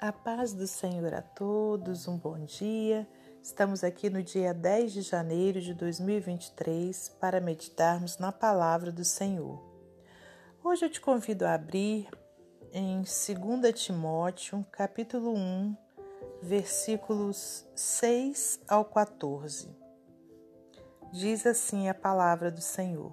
A paz do Senhor a todos, um bom dia. Estamos aqui no dia 10 de janeiro de 2023 para meditarmos na palavra do Senhor. Hoje eu te convido a abrir em 2 Timóteo, capítulo 1, versículos 6 ao 14. Diz assim a palavra do Senhor: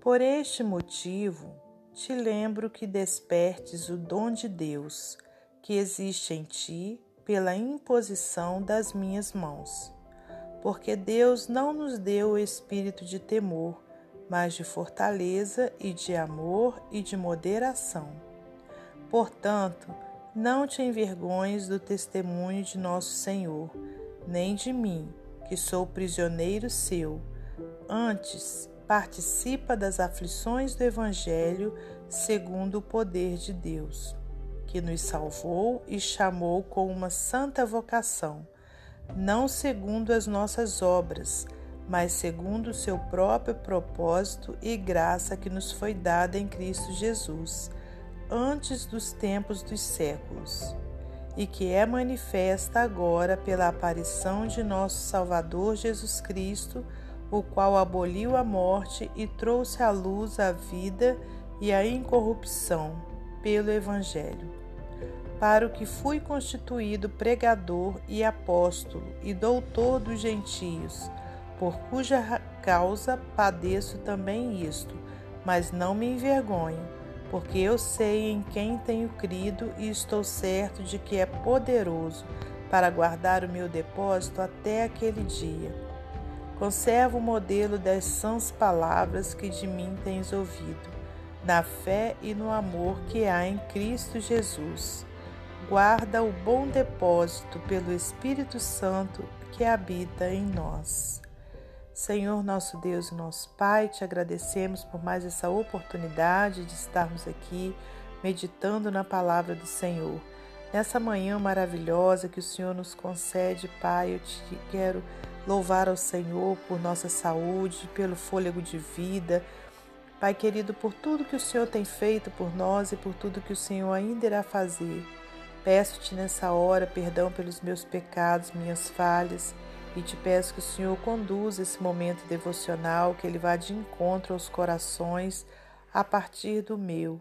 Por este motivo, te lembro que despertes o dom de Deus que existe em ti pela imposição das minhas mãos. Porque Deus não nos deu o espírito de temor, mas de fortaleza e de amor e de moderação. Portanto, não te envergonhes do testemunho de nosso Senhor, nem de mim, que sou prisioneiro seu. Antes, participa das aflições do Evangelho segundo o poder de Deus que nos salvou e chamou com uma santa vocação, não segundo as nossas obras, mas segundo o seu próprio propósito e graça que nos foi dada em Cristo Jesus, antes dos tempos dos séculos, e que é manifesta agora pela aparição de nosso Salvador Jesus Cristo, o qual aboliu a morte e trouxe à luz a vida e a incorrupção pelo Evangelho para o que fui constituído pregador e apóstolo e doutor dos gentios, por cuja causa padeço também isto, mas não me envergonho, porque eu sei em quem tenho crido e estou certo de que é poderoso para guardar o meu depósito até aquele dia. Conservo o modelo das sãs palavras que de mim tens ouvido, na fé e no amor que há em Cristo Jesus guarda o bom depósito pelo Espírito Santo que habita em nós. Senhor, nosso Deus e nosso Pai, te agradecemos por mais essa oportunidade de estarmos aqui meditando na palavra do Senhor. Nessa manhã maravilhosa que o Senhor nos concede, Pai, eu te quero louvar ao Senhor por nossa saúde, pelo fôlego de vida. Pai querido, por tudo que o Senhor tem feito por nós e por tudo que o Senhor ainda irá fazer. Peço-te nessa hora perdão pelos meus pecados, minhas falhas, e te peço que o Senhor conduza esse momento devocional, que ele vá de encontro aos corações a partir do meu.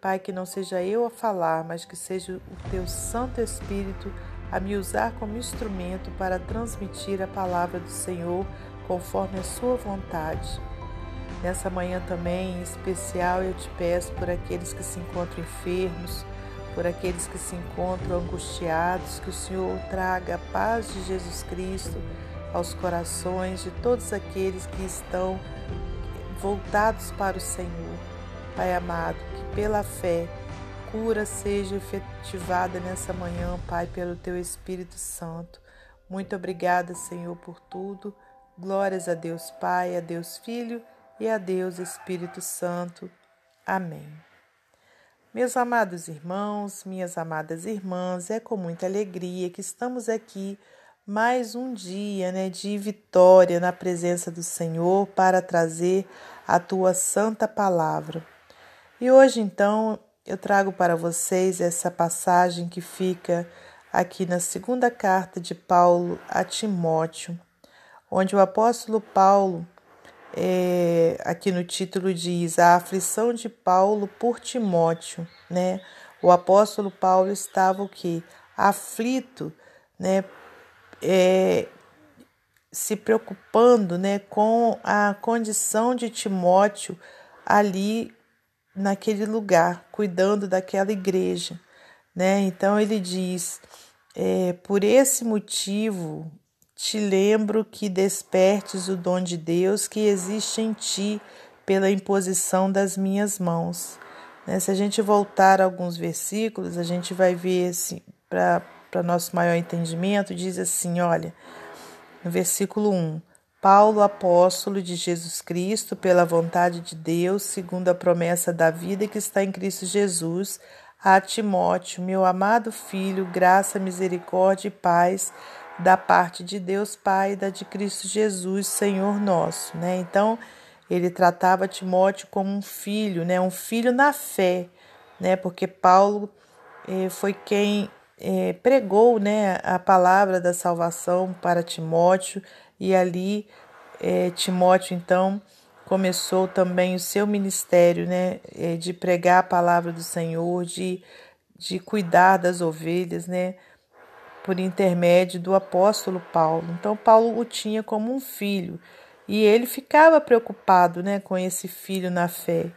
Pai, que não seja eu a falar, mas que seja o teu Santo Espírito a me usar como instrumento para transmitir a palavra do Senhor conforme a sua vontade. Nessa manhã também, em especial, eu te peço por aqueles que se encontram enfermos, por aqueles que se encontram angustiados, que o Senhor traga a paz de Jesus Cristo aos corações de todos aqueles que estão voltados para o Senhor. Pai amado, que pela fé cura seja efetivada nessa manhã, Pai, pelo teu Espírito Santo. Muito obrigada, Senhor, por tudo. Glórias a Deus Pai, a Deus Filho e a Deus Espírito Santo. Amém. Meus amados irmãos, minhas amadas irmãs, é com muita alegria que estamos aqui mais um dia né, de vitória na presença do Senhor para trazer a tua santa palavra. E hoje, então, eu trago para vocês essa passagem que fica aqui na segunda carta de Paulo a Timóteo, onde o apóstolo Paulo é, aqui no título diz a aflição de Paulo por Timóteo, né? O apóstolo Paulo estava o que aflito, né? É, se preocupando, né, com a condição de Timóteo ali naquele lugar, cuidando daquela igreja, né? Então ele diz: é, por esse motivo te lembro que despertes o dom de Deus que existe em ti pela imposição das minhas mãos. Né? Se a gente voltar a alguns versículos, a gente vai ver, assim, para nosso maior entendimento, diz assim: olha, no versículo 1. Paulo, apóstolo de Jesus Cristo, pela vontade de Deus, segundo a promessa da vida que está em Cristo Jesus, a Timóteo, meu amado filho, graça, misericórdia e paz da parte de Deus Pai da de Cristo Jesus, Senhor nosso, né? Então, ele tratava Timóteo como um filho, né? Um filho na fé, né? Porque Paulo eh, foi quem é, pregou né, a palavra da salvação para Timóteo e ali é, Timóteo então começou também o seu ministério né, é, de pregar a palavra do Senhor, de, de cuidar das ovelhas, né, por intermédio do apóstolo Paulo. Então Paulo o tinha como um filho e ele ficava preocupado né, com esse filho na fé.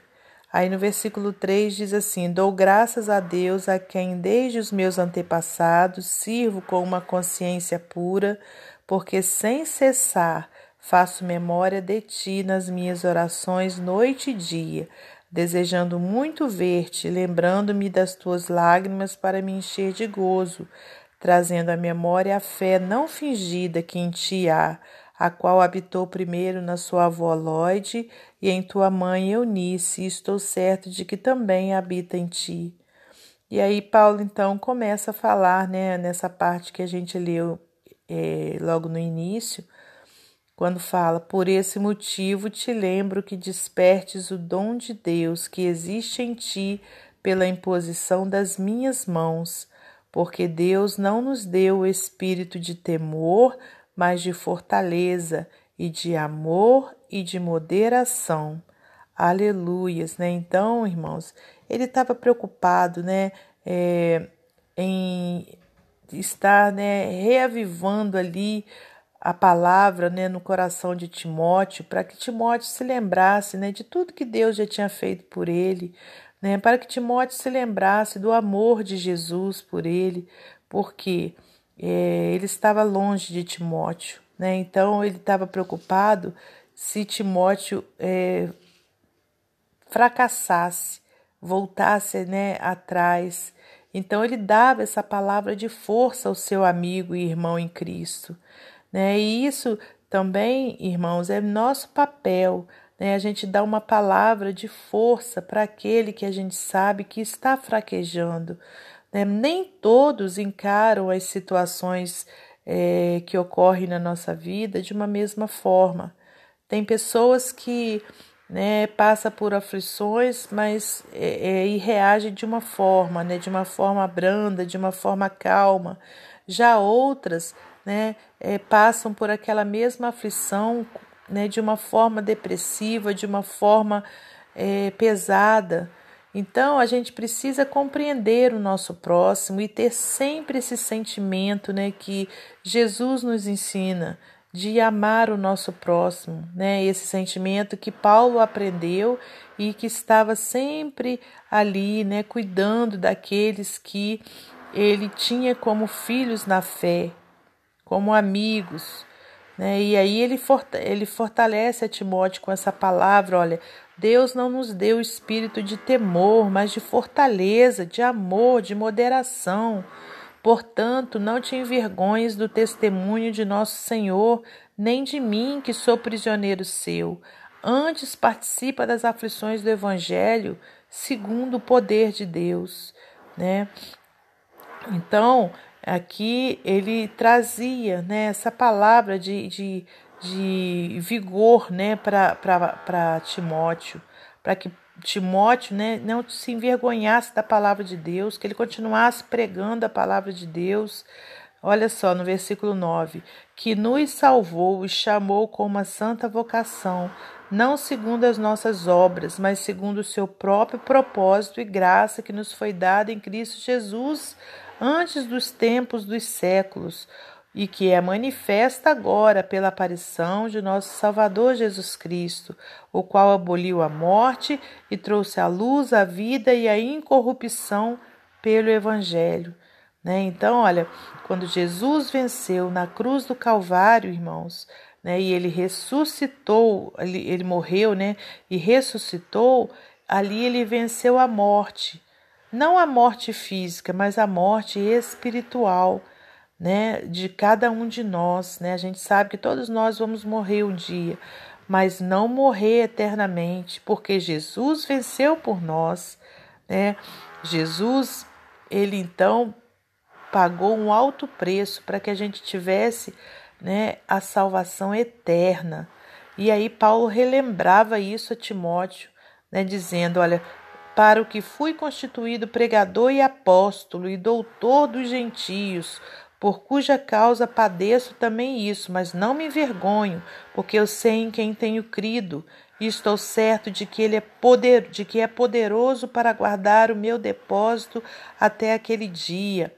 Aí no versículo 3 diz assim: Dou graças a Deus a quem desde os meus antepassados sirvo com uma consciência pura, porque sem cessar faço memória de ti nas minhas orações noite e dia, desejando muito ver-te, lembrando-me das tuas lágrimas para me encher de gozo, trazendo à memória a fé não fingida que em ti há a qual habitou primeiro na sua avó Lloyd e em tua mãe Eunice, e estou certo de que também habita em ti. E aí Paulo então começa a falar, né, nessa parte que a gente leu é, logo no início, quando fala: Por esse motivo te lembro que despertes o dom de Deus que existe em ti pela imposição das minhas mãos, porque Deus não nos deu o espírito de temor, mas de fortaleza e de amor e de moderação. Aleluias, né? Então, irmãos, ele estava preocupado, né, é, em estar, né, reavivando ali a palavra, né, no coração de Timóteo, para que Timóteo se lembrasse, né, de tudo que Deus já tinha feito por ele, né, para que Timóteo se lembrasse do amor de Jesus por ele, porque é, ele estava longe de Timóteo, né? Então ele estava preocupado se Timóteo é, fracassasse, voltasse né, atrás. Então ele dava essa palavra de força ao seu amigo e irmão em Cristo. Né? E isso também, irmãos, é nosso papel. Né? A gente dá uma palavra de força para aquele que a gente sabe que está fraquejando. Né? Nem todos encaram as situações é, que ocorrem na nossa vida de uma mesma forma. Tem pessoas que né, passa por aflições, mas é, é, e reage de uma forma, né, de uma forma branda, de uma forma calma. Já outras, né, é, passam por aquela mesma aflição, né, de uma forma depressiva, de uma forma é, pesada. Então, a gente precisa compreender o nosso próximo e ter sempre esse sentimento né, que Jesus nos ensina de amar o nosso próximo, né? Esse sentimento que Paulo aprendeu e que estava sempre ali, né, cuidando daqueles que ele tinha como filhos na fé, como amigos? E aí ele, ele fortalece a Timóteo com essa palavra, olha, Deus não nos deu espírito de temor, mas de fortaleza, de amor, de moderação. Portanto, não te envergonhes do testemunho de nosso Senhor, nem de mim, que sou prisioneiro seu. Antes participa das aflições do Evangelho, segundo o poder de Deus. Né? Então, aqui ele trazia né, essa palavra de, de de vigor né, para Timóteo, para que Timóteo né, não se envergonhasse da palavra de Deus, que ele continuasse pregando a palavra de Deus. Olha só no versículo 9: que nos salvou e chamou com uma santa vocação, não segundo as nossas obras, mas segundo o seu próprio propósito e graça que nos foi dada em Cristo Jesus antes dos tempos dos séculos e que é manifesta agora pela aparição de nosso Salvador Jesus Cristo, o qual aboliu a morte e trouxe à luz a vida e a incorrupção pelo Evangelho. Né? Então, olha, quando Jesus venceu na cruz do Calvário, irmãos, né, e ele ressuscitou, ele, ele morreu, né, e ressuscitou, ali ele venceu a morte. Não a morte física, mas a morte espiritual né, de cada um de nós, né? A gente sabe que todos nós vamos morrer um dia, mas não morrer eternamente, porque Jesus venceu por nós, né? Jesus, ele então pagou um alto preço para que a gente tivesse, né, a salvação eterna. E aí Paulo relembrava isso a Timóteo, né, dizendo, olha, para o que fui constituído pregador e apóstolo e doutor dos gentios, por cuja causa padeço também isso, mas não me envergonho, porque eu sei em quem tenho crido, e estou certo de que ele é poder, de que é poderoso para guardar o meu depósito até aquele dia.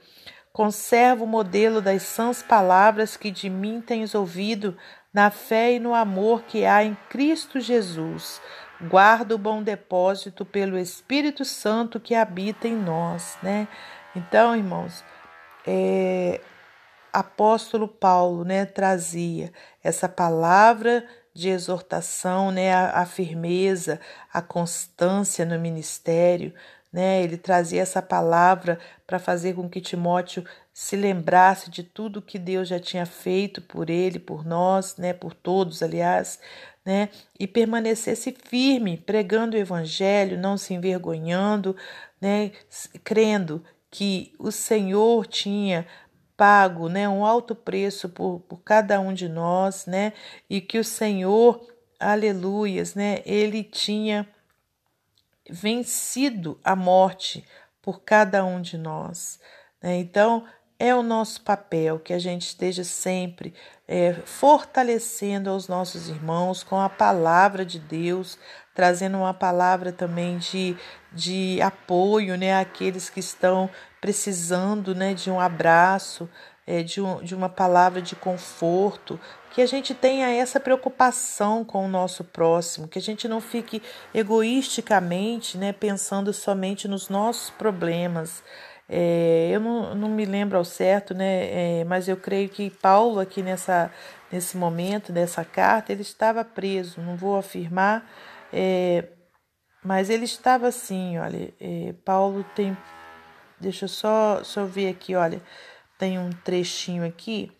Conservo o modelo das sãs palavras que de mim tens ouvido, na fé e no amor que há em Cristo Jesus. Guardo o bom depósito pelo Espírito Santo que habita em nós, né? Então, irmãos, é, apóstolo Paulo, né, trazia essa palavra de exortação, né, a, a firmeza, a constância no ministério, né? Ele trazia essa palavra para fazer com que Timóteo se lembrasse de tudo que Deus já tinha feito por ele, por nós, né, por todos, aliás, né, e permanecesse firme, pregando o evangelho, não se envergonhando, né, crendo que o Senhor tinha pago, né, um alto preço por, por cada um de nós, né, e que o Senhor, aleluias, né, ele tinha vencido a morte por cada um de nós. Né? Então, é o nosso papel que a gente esteja sempre é, fortalecendo aos nossos irmãos com a palavra de Deus, trazendo uma palavra também de, de apoio né, àqueles que estão precisando né, de um abraço, é, de, um, de uma palavra de conforto, que a gente tenha essa preocupação com o nosso próximo, que a gente não fique egoisticamente né, pensando somente nos nossos problemas. É, eu não, não me lembro ao certo, né, é, mas eu creio que Paulo, aqui nessa, nesse momento, nessa carta, ele estava preso, não vou afirmar, é, mas ele estava assim, olha, é, Paulo tem, deixa eu só, só ver aqui, olha, tem um trechinho aqui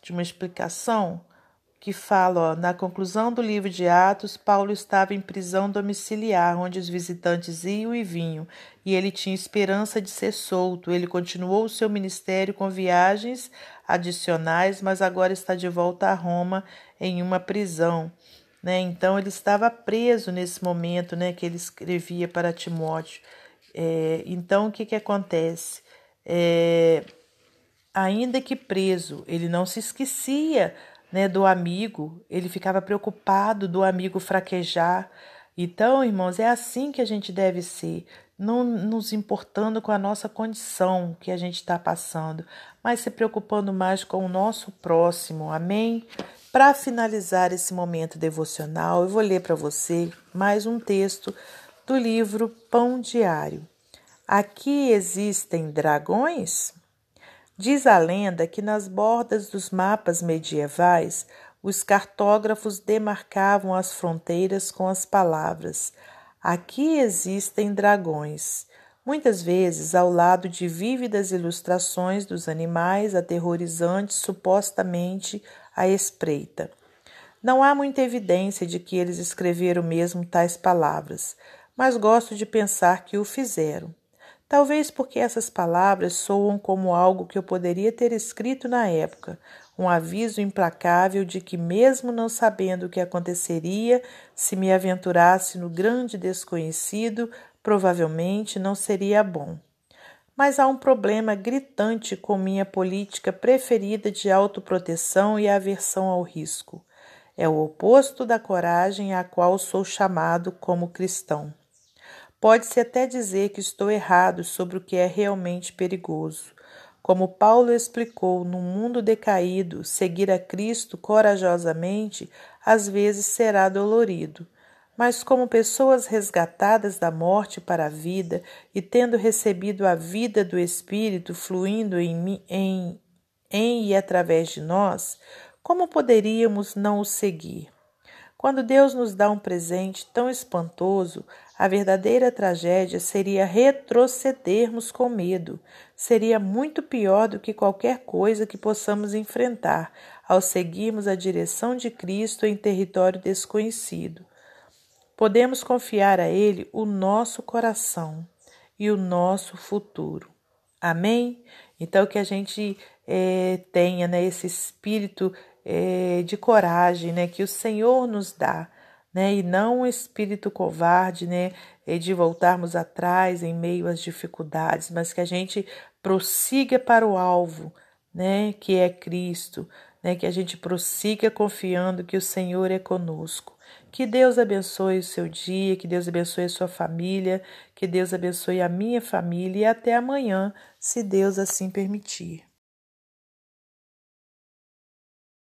de uma explicação que fala, ó, na conclusão do livro de Atos, Paulo estava em prisão domiciliar, onde os visitantes iam e vinham, e ele tinha esperança de ser solto. Ele continuou o seu ministério com viagens adicionais, mas agora está de volta a Roma em uma prisão. Né? Então ele estava preso nesse momento né, que ele escrevia para Timóteo. É, então o que, que acontece? É, ainda que preso, ele não se esquecia né, do amigo, ele ficava preocupado do amigo fraquejar. Então, irmãos, é assim que a gente deve ser, não nos importando com a nossa condição que a gente está passando, mas se preocupando mais com o nosso próximo. Amém? Para finalizar esse momento devocional, eu vou ler para você mais um texto do livro Pão Diário. Aqui existem dragões? Diz a lenda que nas bordas dos mapas medievais, os cartógrafos demarcavam as fronteiras com as palavras: Aqui existem dragões. Muitas vezes ao lado de vívidas ilustrações dos animais aterrorizantes supostamente à espreita. Não há muita evidência de que eles escreveram mesmo tais palavras, mas gosto de pensar que o fizeram. Talvez porque essas palavras soam como algo que eu poderia ter escrito na época, um aviso implacável de que, mesmo não sabendo o que aconteceria se me aventurasse no grande desconhecido, provavelmente não seria bom. Mas há um problema gritante com minha política preferida de autoproteção e aversão ao risco. É o oposto da coragem a qual sou chamado como cristão. Pode-se até dizer que estou errado sobre o que é realmente perigoso. Como Paulo explicou, no mundo decaído, seguir a Cristo corajosamente às vezes será dolorido. Mas, como pessoas resgatadas da morte para a vida e tendo recebido a vida do Espírito fluindo em, em, em e através de nós, como poderíamos não o seguir? Quando Deus nos dá um presente tão espantoso, a verdadeira tragédia seria retrocedermos com medo. Seria muito pior do que qualquer coisa que possamos enfrentar ao seguirmos a direção de Cristo em território desconhecido. Podemos confiar a Ele o nosso coração e o nosso futuro. Amém? Então, que a gente é, tenha né, esse espírito é, de coragem né, que o Senhor nos dá né? E não um espírito covarde, né? De voltarmos atrás em meio às dificuldades, mas que a gente prossiga para o alvo, né? Que é Cristo, né? Que a gente prossiga confiando que o Senhor é conosco. Que Deus abençoe o seu dia, que Deus abençoe a sua família, que Deus abençoe a minha família e até amanhã, se Deus assim permitir.